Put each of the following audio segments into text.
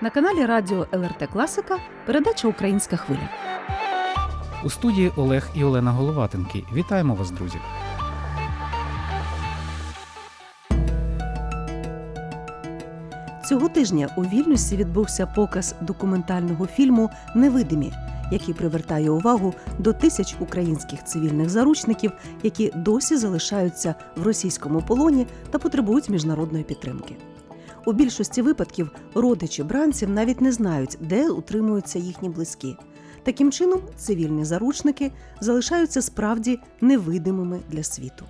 На каналі Радіо ЛРТ Класика передача Українська хвиля. У студії Олег і Олена Головатенки. Вітаємо вас, друзі. Цього тижня у Вільнюсі відбувся показ документального фільму Невидимі, який привертає увагу до тисяч українських цивільних заручників, які досі залишаються в російському полоні та потребують міжнародної підтримки. У більшості випадків родичі бранців навіть не знають, де утримуються їхні близькі. Таким чином, цивільні заручники залишаються справді невидимими для світу.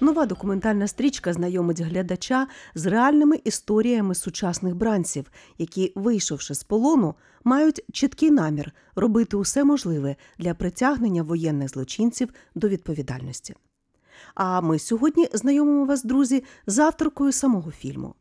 Нова документальна стрічка знайомить глядача з реальними історіями сучасних бранців, які, вийшовши з полону, мають чіткий намір робити усе можливе для притягнення воєнних злочинців до відповідальності. А ми сьогодні знайомимо вас, друзі, з авторкою самого фільму.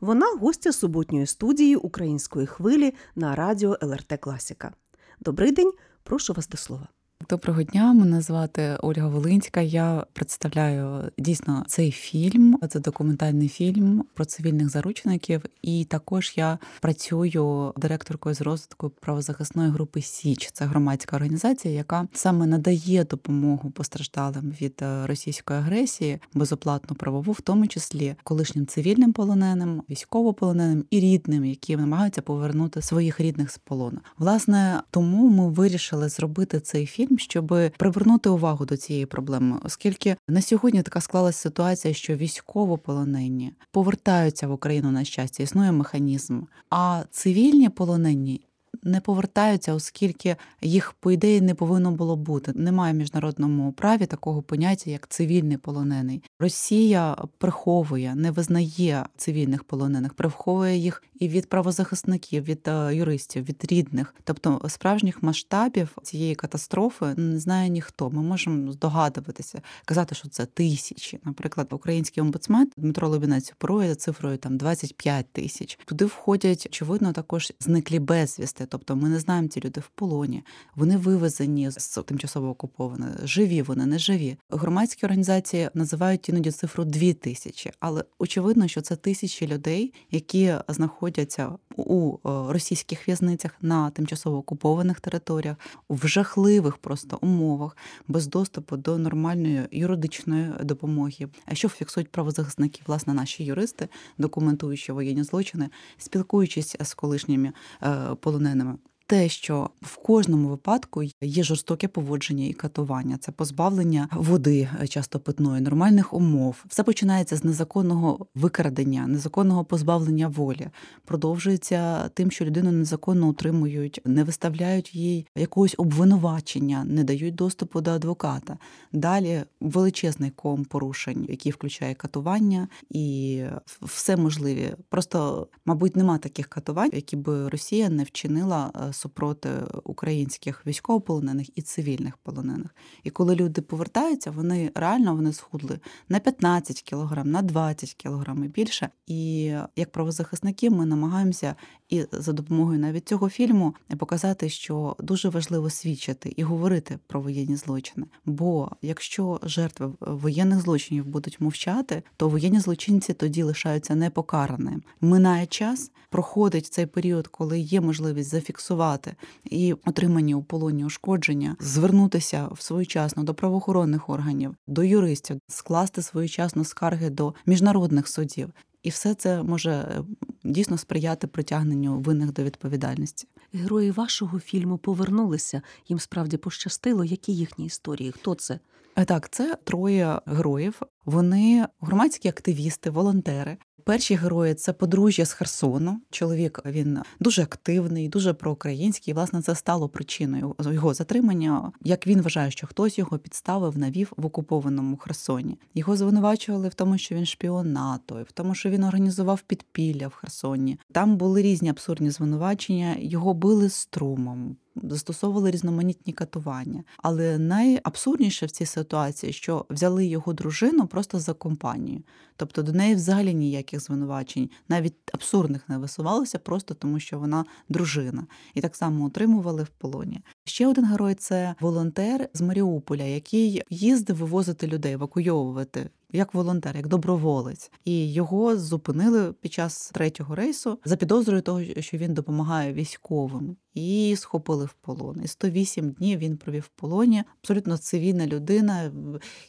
Вона гостя суботньої студії української хвилі на радіо ЛРТ Класіка. Добрий день, прошу вас до слова. Доброго дня, мене звати Ольга Волинська. Я представляю дійсно цей фільм. Це документальний фільм про цивільних заручників. І також я працюю директоркою з розвитку правозахисної групи Січ. Це громадська організація, яка саме надає допомогу постраждалим від е, російської агресії, безоплатну правову, в тому числі колишнім цивільним полоненим, військовополоненим і рідним, які намагаються повернути своїх рідних з полону. Власне, тому ми вирішили зробити цей фільм щоб привернути увагу до цієї проблеми, оскільки на сьогодні така склалася ситуація, що військовополонені повертаються в Україну на щастя, існує механізм, а цивільні полонені. Не повертаються, оскільки їх, по ідеї, не повинно було бути. Немає в міжнародному праві такого поняття, як цивільний полонений. Росія приховує, не визнає цивільних полонених, приховує їх і від правозахисників, від е, юристів, від рідних, тобто справжніх масштабів цієї катастрофи не знає ніхто. Ми можемо здогадуватися, казати, що це тисячі. Наприклад, український омбудсмен Дмитро Лобінець оперує за цифрою там 25 тисяч. Туди входять очевидно також зниклі безвісти. Тобто, ми не знаємо ці люди в полоні. Вони вивезені з тимчасово окуповані, живі вони не живі. Громадські організації називають іноді цифру 2 тисячі, але очевидно, що це тисячі людей, які знаходяться у е, російських в'язницях на тимчасово окупованих територіях в жахливих просто умовах, без доступу до нормальної юридичної допомоги. А що фіксують правозахисники, власне, наші юристи, документуючи воєнні злочини, спілкуючись з колишніми е, полоненими те, що в кожному випадку є жорстоке поводження і катування, це позбавлення води, е, часто питної, нормальних умов. Все починається з незаконного викрадення, незаконного позбавлення волі, продовжується тим, що людину незаконно утримують, не виставляють їй якогось обвинувачення, не дають доступу до адвоката. Далі величезний ком порушень, який включає катування і все можливі. Просто, мабуть, нема таких катувань, які би Росія не вчинила е, супроти українських військовополонених і цивільних полонених. І коли люди повертаються, вони реально вони схудли на 15 кілограм, на 20 кілограм і більше. І як правозахисники ми намагаємося і за допомогою навіть цього фільму показати, що дуже важливо свідчити і говорити про воєнні злочини. Бо якщо жертви воєнних злочинів будуть мовчати, то воєнні злочинці тоді лишаються непокараними. Минає час, проходить цей період, коли є можливість зафіксувати зафіксувати і отримані у полоні ушкодження, звернутися своєчасно до правоохоронних органів, до юристів, скласти своєчасно скарги до міжнародних судів. І все це може е, дійсно сприяти притягненню винних до відповідальності. Герої вашого фільму повернулися. Їм справді пощастило. Які їхні історії? Хто це? Е, так, це троє героїв. Вони громадські активісти, волонтери, Перші герої це подружжя з Херсону. Чоловік він дуже активний, дуже проукраїнський. Власне, це стало причиною його затримання. Як він вважає, що хтось його підставив, навів в окупованому Херсоні. Його звинувачували в тому, що він шпіон НАТО, в тому, що він організував підпілля в Херсоні. Там були різні абсурдні звинувачення. Його били струмом застосовували різноманітні катування. Але найабсурдніше в цій ситуації, що взяли його дружину просто за компанію. Тобто до неї взагалі ніяких звинувачень, навіть абсурдних не висувалося, просто тому що вона дружина. І так само отримували в полоні. Ще один герой це волонтер з Маріуполя, який їздив вивозити людей, евакуйовувати як волонтер, як доброволець, і його зупинили під час третього рейсу за підозрою того, що він допомагає військовим. І схопили в полон. І 108 днів він провів в полоні. Абсолютно цивільна людина,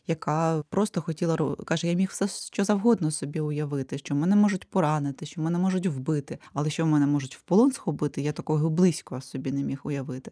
яка просто хотіла каже: я міг все що завгодно собі уявити, що мене можуть поранити, що мене можуть вбити, але що мене можуть в полон схопити, я такого близько собі не міг уявити.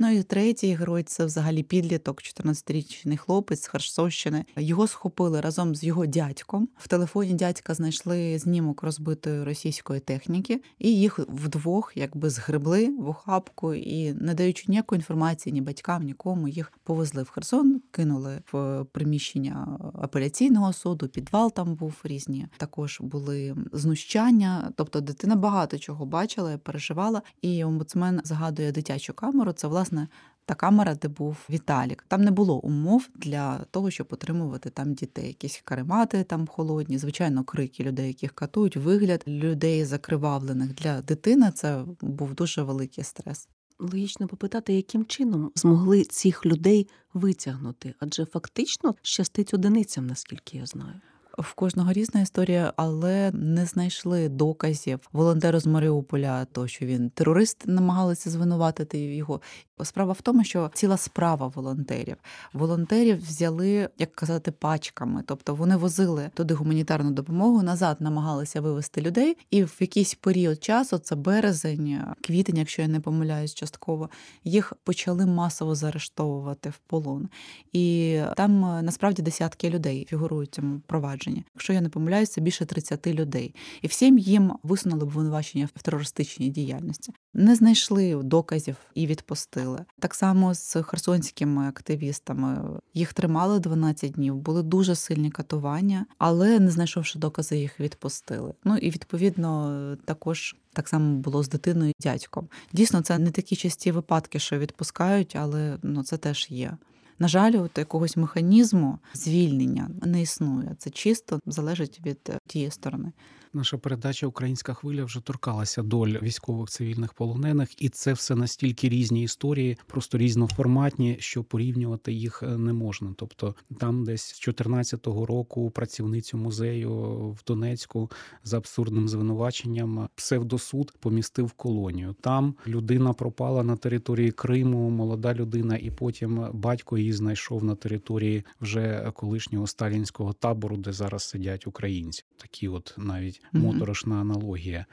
Ну і третій герой це взагалі підліток, 14-річний хлопець з Херсонщини. Його схопили разом з його дядьком. В телефоні дядька знайшли знімок розбитої російської техніки, і їх вдвох якби згребли в охапку і, не даючи ніякої інформації ні батькам, нікому їх повезли в Херсон, кинули в приміщення апеляційного суду. Підвал там був різні. Також були знущання. Тобто, дитина багато чого бачила, переживала. І омбудсмен згадує дитячу камеру. Це власне власне та камера, де був Віталік. Там не було умов для того, щоб отримувати там дітей. Якісь каремати там холодні, звичайно, крики людей, яких катують, вигляд людей закривавлених для дитини. Це був дуже великий стрес. Логічно попитати, яким чином змогли цих людей витягнути, адже фактично щастить одиницям, наскільки я знаю в кожного різна історія, але не знайшли доказів волонтеру з Маріуполя, то що він терорист намагалися звинуватити його. Справа в тому, що ціла справа волонтерів. Волонтерів взяли, як казати, пачками, тобто вони возили туди гуманітарну допомогу, назад намагалися вивезти людей, і в якийсь період часу, це березень, квітень, якщо я не помиляюсь, частково їх почали масово заарештовувати в полон. І там насправді десятки людей фігурують в цьому провадженні. Якщо я не помиляюся, більше 30 людей. І всім їм висунули обвинувачення в терористичній діяльності. Не знайшли доказів і відпустили. Так само з херсонськими активістами їх тримали 12 днів, були дуже сильні катування, але не знайшовши докази, їх відпустили. Ну і відповідно також. Так само було з дитиною і дядьком. Дійсно, це не такі часті випадки, що відпускають, але ну це теж є. На жаль, от якогось механізму звільнення не існує. Це чисто залежить від тієї сторони. Наша передача Українська хвиля вже торкалася доль військових цивільних полонених, і це все настільки різні історії, просто різноформатні, що порівнювати їх е, не можна. Тобто, там, десь з 14-го року працівницю музею в Донецьку з абсурдним звинуваченням псевдосуд помістив в колонію. Там людина пропала на території Криму, молода людина, і потім батько її знайшов на території вже колишнього сталінського табору, де зараз сидять українці. Такі, от навіть моторошна аналогія.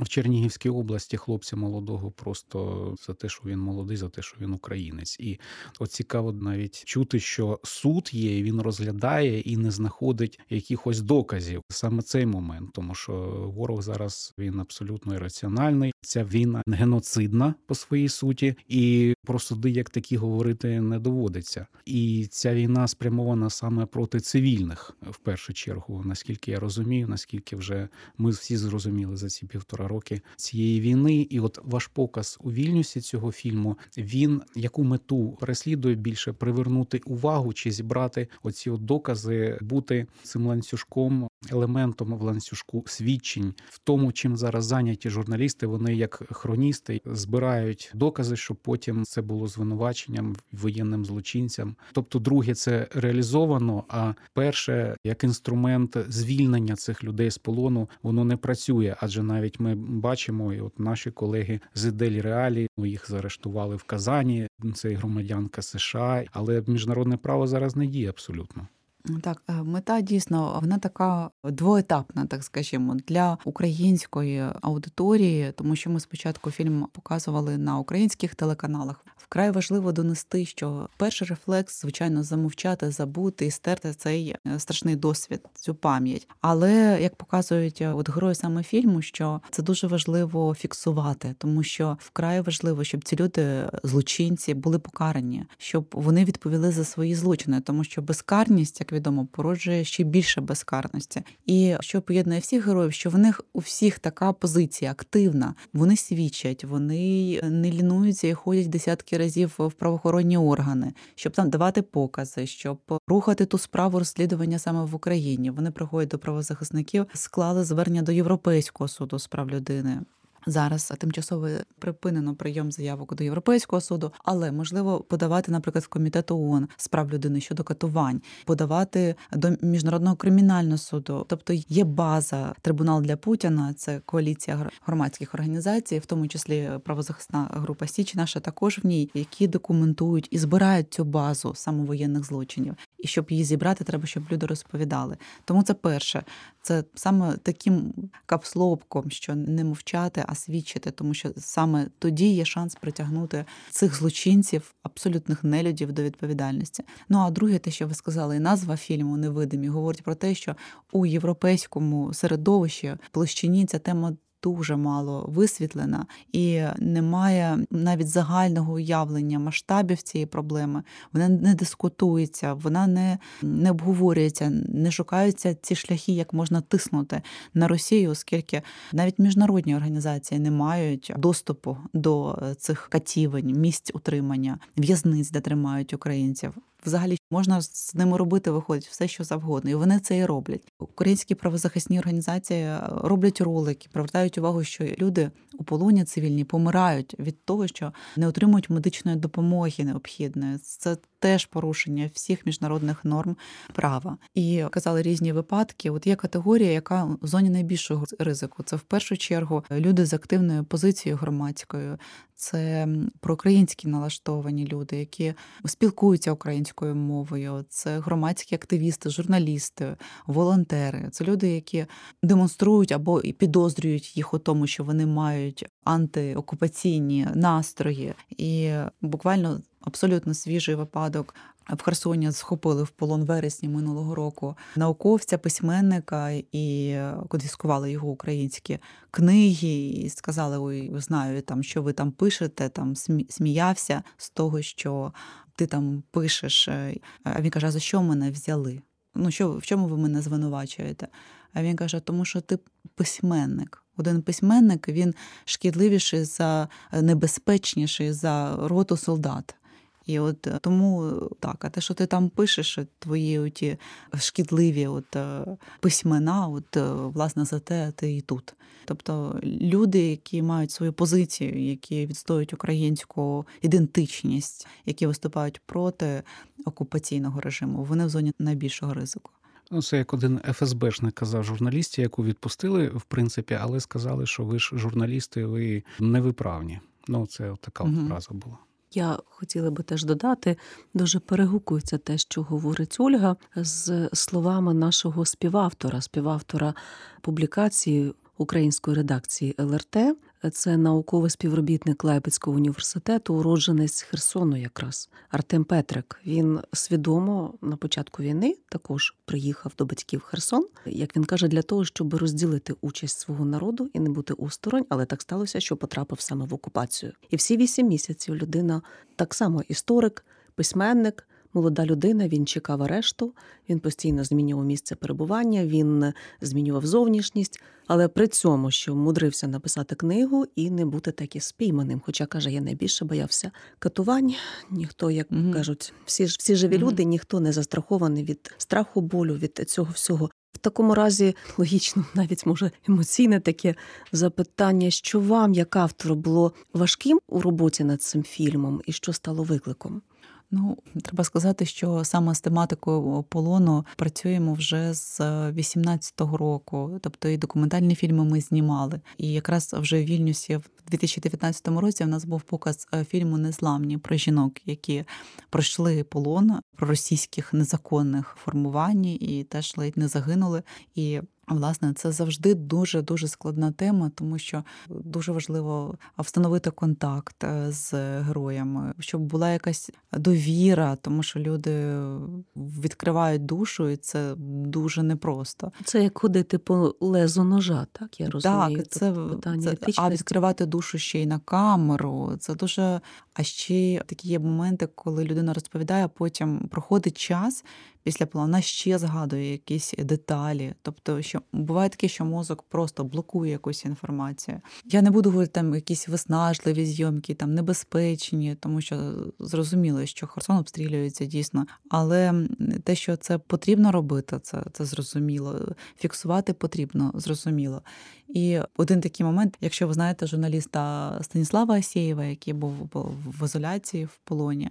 В Чернігівській області хлопця молодого просто за те, що він молодий, за те, що він українець, і от цікаво навіть чути, що суд є, він розглядає і не знаходить якихось доказів саме цей момент, тому що ворог зараз він абсолютно ірраціональний. Ця війна геноцидна по своїй суті, і про суди як такі говорити не доводиться. І ця війна спрямована саме проти цивільних в першу чергу. Наскільки я розумію, наскільки вже ми всі зрозуміли за ці півтора роки цієї війни. І от ваш показ у вільнюсі цього фільму він яку мету переслідує більше привернути увагу чи зібрати оці от докази, бути цим ланцюжком, елементом в ланцюжку свідчень в тому, чим зараз зайняті журналісти. Вони як хроністи збирають докази, щоб потім це було звинуваченням воєнним злочинцям. Тобто, друге, це реалізовано. А перше, як інструмент звільнення цих людей з полону, воно не працює, адже навіть ми бачимо, і от наші колеги з Іделі Реалі їх заарештували в Казані. Це громадянка США, але міжнародне право зараз не діє абсолютно. Так, е, мета дійсно вона така двоетапна, так скажімо, для української аудиторії, тому що ми спочатку фільм показували на українських телеканалах. Вкрай важливо донести, що перший рефлекс, звичайно, замовчати, забути і стерти цей е, страшний досвід, цю пам'ять. Але як показують е, от герої саме фільму, що це дуже важливо фіксувати, тому що вкрай важливо, щоб ці люди, злочинці, були покарані, щоб вони відповіли за свої злочини, тому що безкарність, як відомо, породжує ще більше безкарності. І що поєднує всіх героїв, що в них у всіх така позиція активна. Вони свідчать, вони не лінуються і ходять десятки разів в правоохоронні органи, щоб там давати покази, щоб рухати ту справу розслідування саме в Україні. Вони приходять до правозахисників, склали звернення до Європейського суду з прав людини. Зараз тимчасово припинено прийом заявок до Європейського суду, але можливо подавати, наприклад, в комітет ООН з прав людини щодо катувань, подавати до міжнародного кримінального суду. Тобто є база трибунал для Путіна, це коаліція громадських організацій, в тому числі правозахисна група Січ, наша також в ній, які документують і збирають цю базу самовоєнних злочинів. І щоб її зібрати, треба, щоб люди розповідали. Тому це перше, це саме таким капслопком, що не мовчати, а свідчити, тому що саме тоді є шанс притягнути цих злочинців, абсолютних нелюдів до відповідальності. Ну а друге, те, що ви сказали, і назва фільму Невидимі говорить про те, що у європейському середовищі площині ця тема дуже мало висвітлена і немає навіть загального уявлення масштабів цієї проблеми. Вона не дискутується, вона не, не обговорюється, не шукаються ці шляхи, як можна тиснути на Росію, оскільки навіть міжнародні організації не мають доступу до цих катівень, місць утримання, в'язниць, де тримають українців. Взагалі можна з ними робити, виходить все, що завгодно, і вони це і роблять. Українські правозахисні організації е, роблять ролики, привертають увагу, що люди у полоні цивільні помирають від того, що не отримують медичної допомоги необхідної. Це теж порушення всіх міжнародних норм права. І казали різні випадки. От є категорія, яка в зоні найбільшого ризику. Це в першу чергу люди з активною позицією громадською, це проукраїнські налаштовані люди, які спілкуються українською мовою. Це громадські активісти, журналісти, волонтери. Це люди, які демонструють або підозрюють їх у тому, що вони мають антиокупаційні настрої, і буквально абсолютно свіжий випадок. В Херсоні схопили в полон вересні минулого року науковця, письменника і конфіскували його українські книги, і сказали: Ой, знаю, там що ви там пишете, там сміявся з того, що ти там пишеш. А він каже: а за що мене взяли? Ну що в чому ви мене звинувачуєте? А він каже: тому що ти письменник. Один письменник він шкідливіший за небезпечніший за роту солдат. І от е, тому так, а те, що ти там пишеш, твої оті шкідливі от е, письмена, от е, власне за те ти і тут. Тобто люди, які мають свою позицію, які відстоюють українську ідентичність, які виступають проти окупаційного режиму, вони в зоні найбільшого ризику. Ну, це як один ФСБшник казав журналісті, яку відпустили, в принципі, але сказали, що ви ж журналісти, ви невиправні. Ну, це така угу. фраза була. Я хотіла би теж додати, дуже перегукується те, що говорить Ольга, з словами нашого співавтора, співавтора публікації української редакції ЛРТ. Це науковий співробітник Лайпецького університету, уродженець Херсону, якраз Артем Петрик. Він свідомо на початку війни також приїхав до батьків Херсон, як він каже, для того, щоб розділити участь свого народу і не бути осторонь, але так сталося, що потрапив саме в окупацію. І всі вісім місяців людина так само історик, письменник молода людина, він чекав арешту, він постійно змінював місце перебування, він змінював зовнішність, але при цьому, що мудрився написати книгу і не бути таки спійманим. Хоча каже, я найбільше боявся катувань. Ніхто, як mm-hmm. кажуть, всі ж всі живі mm-hmm. люди, ніхто не застрахований від страху, болю, від цього всього. В такому разі логічно, навіть може емоційне таке запитання, що вам, як автору, було важким у роботі над цим фільмом, і що стало викликом? Ну, треба сказати, що саме з тематикою полону працюємо вже з 18-го року. Тобто і документальні фільми ми знімали. І якраз вже в Вільнюсі в 2019 році в нас був показ е, фільму Незламні про жінок, які пройшли полон про російських незаконних формувань і теж ледь не загинули. І Власне, це завжди дуже дуже складна тема, тому що дуже важливо встановити контакт е, з героями, щоб була якась довіра, тому що люди відкривають душу, і це дуже непросто. Це як ходити по лезу ножа, так я розумію. Так, це, це а відкривати душу ще й на камеру. Це дуже а ще такі є моменти, коли людина розповідає, а потім проходить час після плана ще згадує якісь деталі. Тобто, що буває таке, що мозок просто блокує якусь інформацію. Я не буду говорити там якісь виснажливі зйомки, там небезпечні, тому що зрозуміло, що Херсон обстрілюється дійсно. Але те, що це потрібно робити, це, це зрозуміло. Фіксувати потрібно, зрозуміло. І один такий момент, якщо ви знаєте журналіста Станіслава Асєєва, який був в ізоляції в полоні,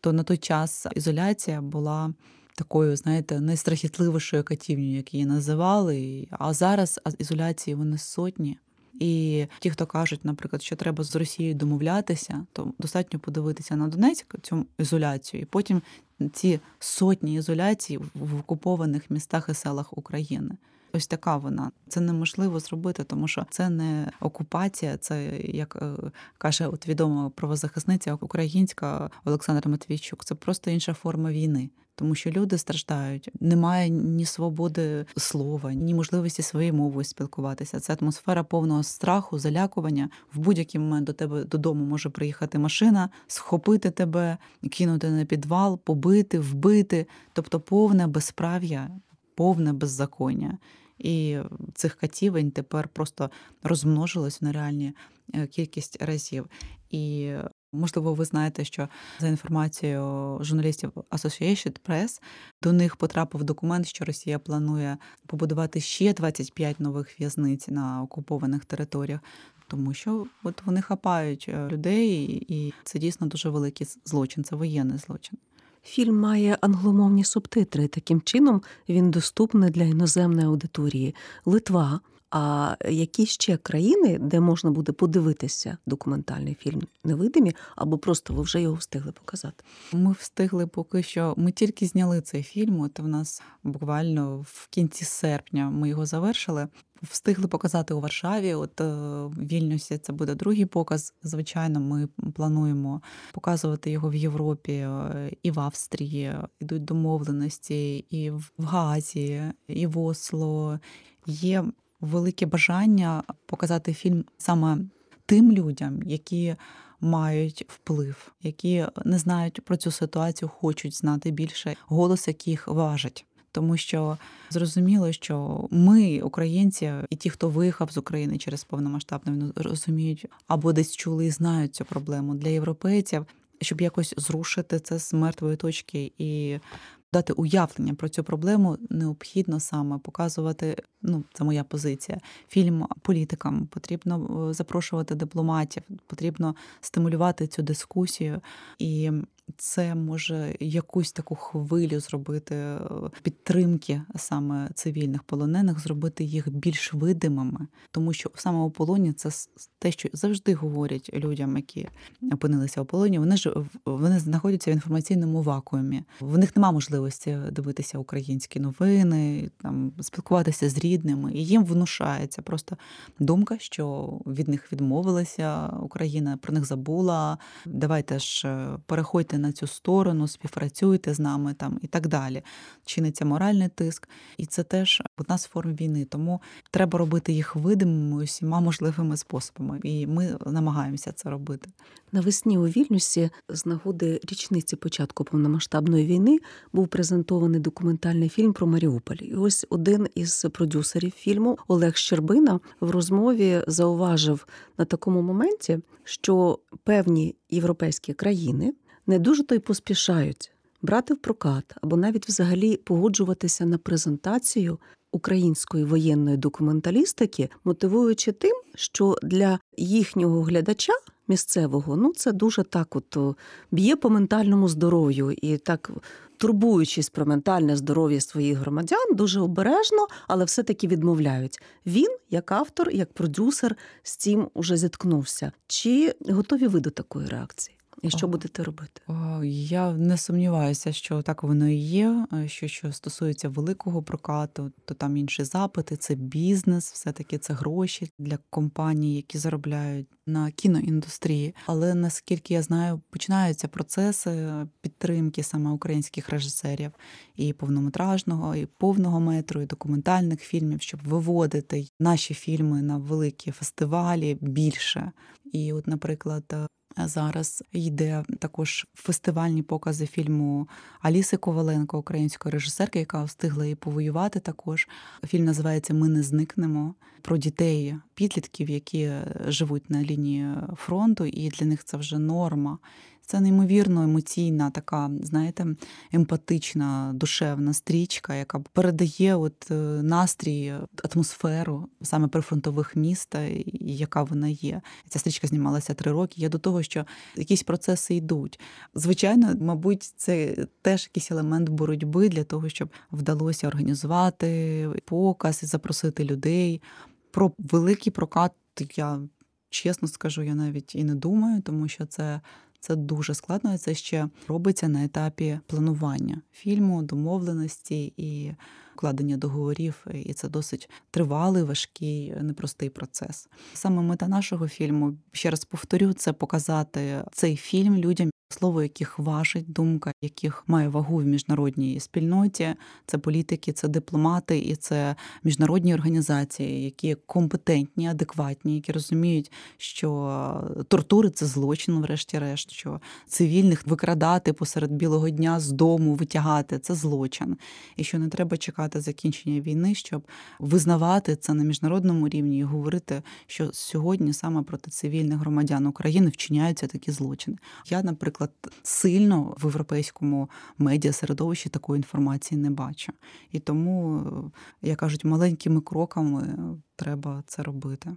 то на той час ізоляція була. Такою, знаєте, найстрахітливішою катівнею, як її називали. А зараз ізоляції вони сотні. І ті, хто кажуть, наприклад, що треба з Росією домовлятися, то достатньо подивитися на Донецьк цю ізоляцію, і потім ці сотні ізоляцій в окупованих містах і селах України. Ось така вона. Це неможливо зробити, тому що це не окупація, це як е, каже от відома правозахисниця українська Олександра Матвійчук. Це просто інша форма війни. Тому що люди страждають, немає ні свободи слова, ні можливості своєю мовою спілкуватися. Це атмосфера повного страху, залякування. В будь-який момент до тебе додому може приїхати машина, схопити тебе, кинути на підвал, побити, вбити, тобто повне безправ'я, повне беззаконня. І цих катівень тепер просто розмножилось на реальні е, кількість разів. І можливо, ви знаєте, що за інформацією журналістів Associated Press до них потрапив документ, що Росія планує побудувати ще 25 нових в'язниць на окупованих територіях. Тому що от вони хапають е, людей, і це дійсно дуже великий злочин, це воєнний злочин. Фільм має англомовні субтитри. Таким чином він доступний для іноземної аудиторії. Литва. А які ще країни, де можна буде подивитися документальний фільм невидимі, або просто ви вже його встигли показати? Ми встигли поки що. Ми тільки зняли цей фільм. От в нас буквально в кінці серпня ми його завершили. Встигли показати у Варшаві. От е, в Вільнюсі це буде другий показ. Звичайно, ми плануємо показувати його в Європі е, і в Австрії. Ідуть домовленості, і в Газі, і в Осло. Є велике бажання показати фільм саме тим людям, які мають вплив, які не знають про цю ситуацію, хочуть знати більше, голос яких важить. Тому що зрозуміло, що ми, українці, і ті, хто виїхав з України через повномасштабну війну, розуміють або десь чули і знають цю проблему для європейців, щоб якось зрушити це з мертвої точки і дати уявлення про цю проблему, необхідно саме показувати. Ну, це моя позиція. Фільм політикам потрібно е, запрошувати дипломатів, потрібно стимулювати цю дискусію і це може якусь таку хвилю зробити е, підтримки саме цивільних полонених, зробити їх більш видимими, тому що саме у полоні це те, що завжди говорять людям, які опинилися у полоні. Вони ж вони знаходяться в інформаційному вакуумі. В них немає можливості дивитися українські новини, там спілкуватися з рідними, і їм внушається просто думка, що від них відмовилася Україна, про них забула. Давайте ж е, на цю сторону, співпрацюйте з нами там і так далі. Чиниться моральний тиск, і це теж одна з форм війни. Тому треба робити їх видимими усіма можливими способами, і ми намагаємося це робити. Навесні у Вільнюсі з нагоди річниці початку повномасштабної війни був презентований документальний фільм про Маріуполь. І ось один із продюсерів фільму Олег Щербина в розмові зауважив на такому моменті, що певні європейські країни не дуже то й поспішають брати в прокат або навіть взагалі погоджуватися на презентацію української воєнної документалістики, мотивуючи тим, що для їхнього глядача. Місцевого, ну це дуже так, от б'є по ментальному здоров'ю і так турбуючись про ментальне здоров'я своїх громадян, дуже обережно, але все-таки відмовляють. Він, як автор, як продюсер, з цим уже зіткнувся. Чи готові ви до такої реакції? І що будете робити? Я не сумніваюся, що так воно і є. Що що стосується великого прокату, то там інші запити, це бізнес, все-таки це гроші для компаній, які заробляють на кіноіндустрії. Але наскільки я знаю, починаються процеси підтримки саме українських режисерів і повнометражного, і повного метру, і документальних фільмів, щоб виводити наші фільми на великі фестивалі більше. І, от, наприклад, Зараз йде також фестивальні покази фільму Аліси Коваленко, української режисерки, яка встигла і повоювати. Також фільм називається Ми не зникнемо про дітей, підлітків, які живуть на лінії фронту, і для них це вже норма. Це неймовірно емоційна, така, знаєте, емпатична, душевна стрічка, яка передає от е, настрій, атмосферу саме прифронтових міста, яка вона є. Ця стрічка знімалася три роки. Я до того, що якісь процеси йдуть. Звичайно, мабуть, це теж якийсь елемент боротьби для того, щоб вдалося організувати показ запросити людей. Про великий прокат я чесно скажу, я навіть і не думаю, тому що це. Це дуже складно, і це ще робиться на етапі планування фільму, домовленості і укладення договорів. І це досить тривалий, важкий, непростий процес. Саме мета нашого фільму, ще раз повторю, це показати цей фільм людям, слово яких важить, думка яких має вагу в міжнародній спільноті. Це політики, це дипломати і це міжнародні організації, які компетентні, адекватні, які розуміють, що тортури це злочин, врешті-решт, що цивільних викрадати посеред білого дня з дому, витягати це злочин, і що не треба чекати закінчення війни, щоб визнавати це на міжнародному рівні і говорити, що сьогодні саме проти цивільних громадян України вчиняються такі злочини. Я, наприклад наприклад, сильно в європейському медіа середовищі такої інформації не бачу. І тому, як кажуть, маленькими кроками треба це робити.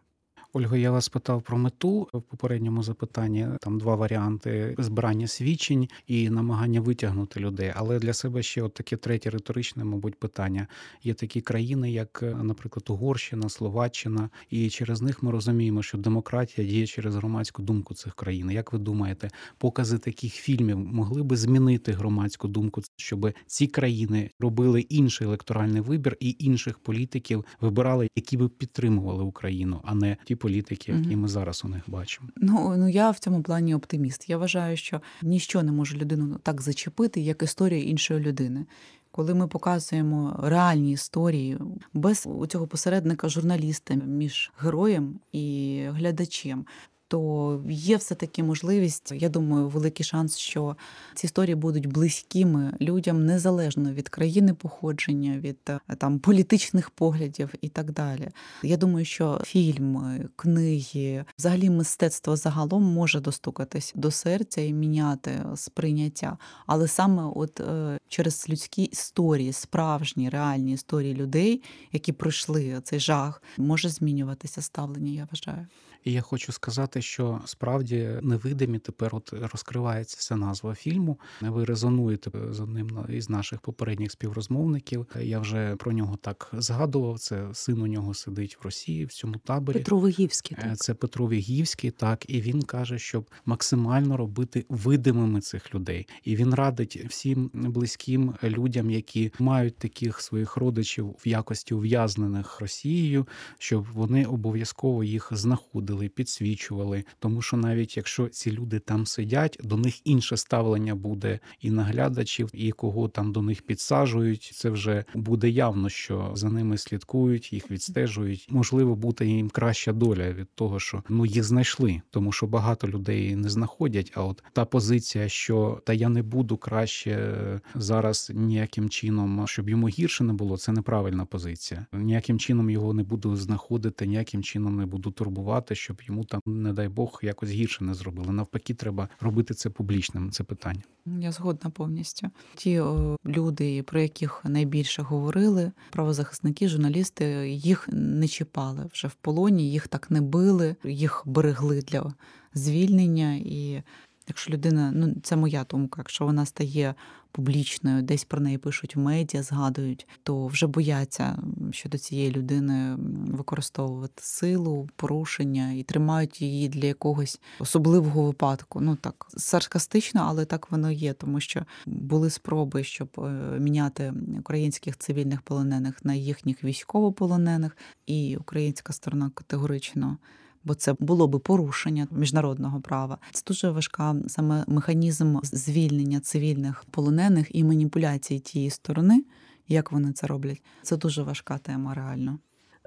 Ольга, я вас питав про мету в попередньому запитанні. Там два варіанти: збирання свідчень і намагання витягнути людей. Але для себе ще от таке третє риторичне, мабуть, питання. Є такі країни, як, наприклад, Угорщина, Словаччина, і через них ми розуміємо, що демократія діє через громадську думку цих країн. Як ви думаєте, покази таких фільмів могли би змінити громадську думку, щоб ці країни робили інший електоральний вибір і інших політиків вибирали, які би підтримували Україну, а не ті політики, які ми зараз у них бачимо. Ну ну я в цьому плані оптиміст. Я вважаю, що ніщо не може людину так зачепити, як історія іншої людини. Коли ми показуємо реальні історії без у цього посередника журналіста між героєм і глядачем, то є все таки можливість. Я думаю, великий шанс, що ці історії будуть близькими людям незалежно від країни походження, від е, там політичних поглядів і так далі. Я думаю, що фільми, книги, взагалі мистецтво загалом може достукатись до серця і міняти сприйняття, але саме от е, через людські історії, справжні реальні історії людей, які пройшли цей жах, може змінюватися ставлення. Я вважаю. І я хочу сказати, що справді невидимі тепер от розкривається ця назва фільму. Ви резонуєте з одним із наших попередніх співрозмовників. Я вже про нього так згадував. Це син у нього сидить в Росії в цьому таборі. Петро Вигівський. Так. Це Петро Вігівський, так і він каже, щоб максимально робити видимими цих людей. І він радить всім близьким людям, які мають таких своїх родичів в якості ув'язнених Росією, щоб вони обов'язково їх знаходили знаходили, підсвічували. Тому що навіть якщо ці люди там сидять, до них інше ставлення буде і наглядачів, і кого там до них підсаджують. Це вже буде явно, що за ними слідкують, їх відстежують. Можливо, буде їм краща доля від того, що ну їх знайшли, тому що багато людей не знаходять. А от та позиція, що та я не буду краще зараз ніяким чином, щоб йому гірше не було, це неправильна позиція. Ніяким чином його не буду знаходити, ніяким чином не буду турбувати щоб йому там, не дай Бог, якось гірше не зробили. Навпаки, треба робити це публічним. Це питання. Я згодна повністю. Ті о, люди, про яких найбільше говорили, правозахисники, журналісти, їх не чіпали вже в полоні, їх так не били, їх берегли для звільнення і. Якщо людина, ну це моя думка, якщо вона стає публічною, десь про неї пишуть в медіа, згадують, то вже бояться щодо цієї людини використовувати силу, порушення і тримають її для якогось особливого випадку. Ну так саркастично, але так воно є, тому що були спроби, щоб е, міняти українських цивільних полонених на їхніх військовополонених, і українська сторона категорично бо це було би порушення міжнародного права. Це дуже важка саме механізм звільнення цивільних полонених і маніпуляції тієї сторони. Як вони це роблять? Це дуже важка тема, реально.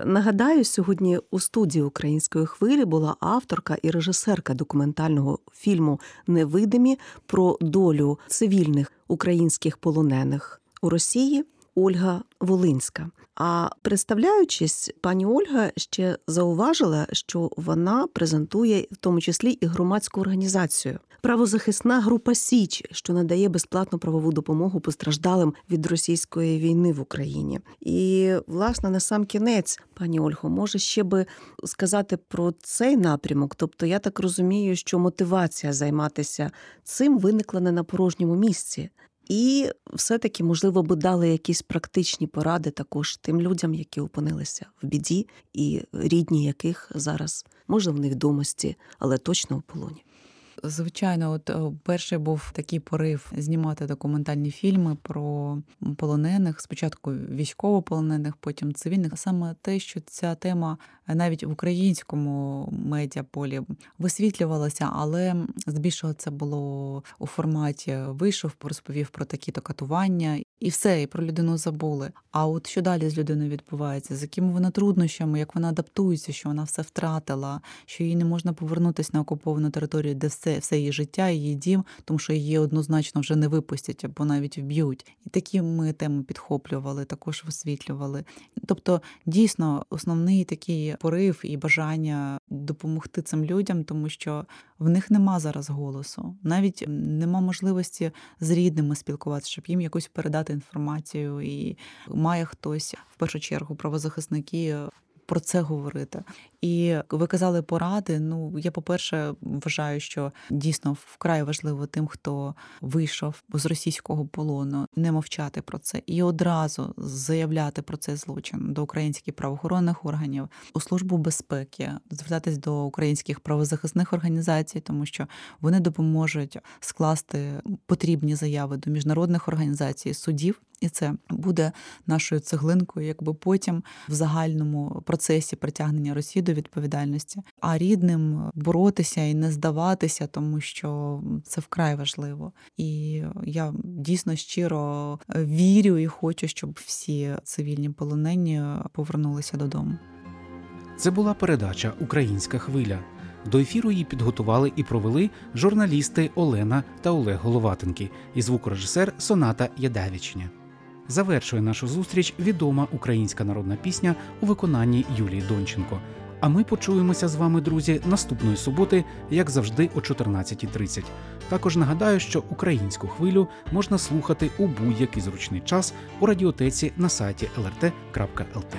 Нагадаю, сьогодні у студії української хвилі була авторка і режисерка документального фільму Невидимі про долю цивільних українських полонених у Росії Ольга Волинська. А представляючись, пані Ольга ще зауважила, що вона презентує в тому числі і громадську організацію. правозахисна група Січ, що надає безплатну правову допомогу постраждалим від російської війни в Україні. І власне на сам кінець, пані Ольго, може ще би сказати про цей напрямок. Тобто, я так розумію, що мотивація займатися цим виникла не на порожньому місці. І все-таки, можливо, би дали якісь практичні поради також тим людям, які опинилися в біді, і рідні яких зараз може в невідомості, але точно у полоні. Звичайно, от е, перший був такий порив знімати документальні фільми про полонених. Спочатку військовополонених, потім цивільних. Саме те, що ця тема навіть в українському медіаполі висвітлювалася, але здебільшого це було у форматі вийшов, розповів про такі-то катування, і все, і про людину забули. А от що далі з людиною відбувається, з якими вона труднощами, як вона адаптується, що вона все втратила, що їй не можна повернутися на окуповану територію, де все, все її життя, її дім, тому що її однозначно вже не випустять або навіть вб'ють. І такі ми теми підхоплювали, також висвітлювали. Тобто, дійсно, основний такий порив і бажання допомогти цим людям, тому що в них нема зараз голосу, навіть нема можливості з рідними спілкуватися, щоб їм якусь передати інформацію, і має хтось в першу чергу правозахисники. Про це говорити, і ви казали поради. Ну я, по-перше, вважаю, що дійсно вкрай важливо тим, хто вийшов з російського полону, не мовчати про це і одразу заявляти про цей злочин до українських правоохоронних органів у службу безпеки, звертатись до українських правозахисних організацій, тому що вони допоможуть скласти потрібні заяви до міжнародних організацій, судів. І це буде нашою цеглинкою, якби потім в загальному процесі притягнення Росії до відповідальності, а рідним боротися і не здаватися, тому що це вкрай важливо. І я дійсно щиро вірю і хочу, щоб всі цивільні полонені повернулися додому. Це була передача Українська хвиля. До ефіру її підготували і провели журналісти Олена та Олег Головатенки і звукорежисер Соната Ядавічня. Завершує нашу зустріч відома українська народна пісня у виконанні Юлії Донченко. А ми почуємося з вами, друзі, наступної суботи, як завжди, о 14.30. Також нагадаю, що українську хвилю можна слухати у будь-який зручний час у радіотеці на сайті lrt.lt.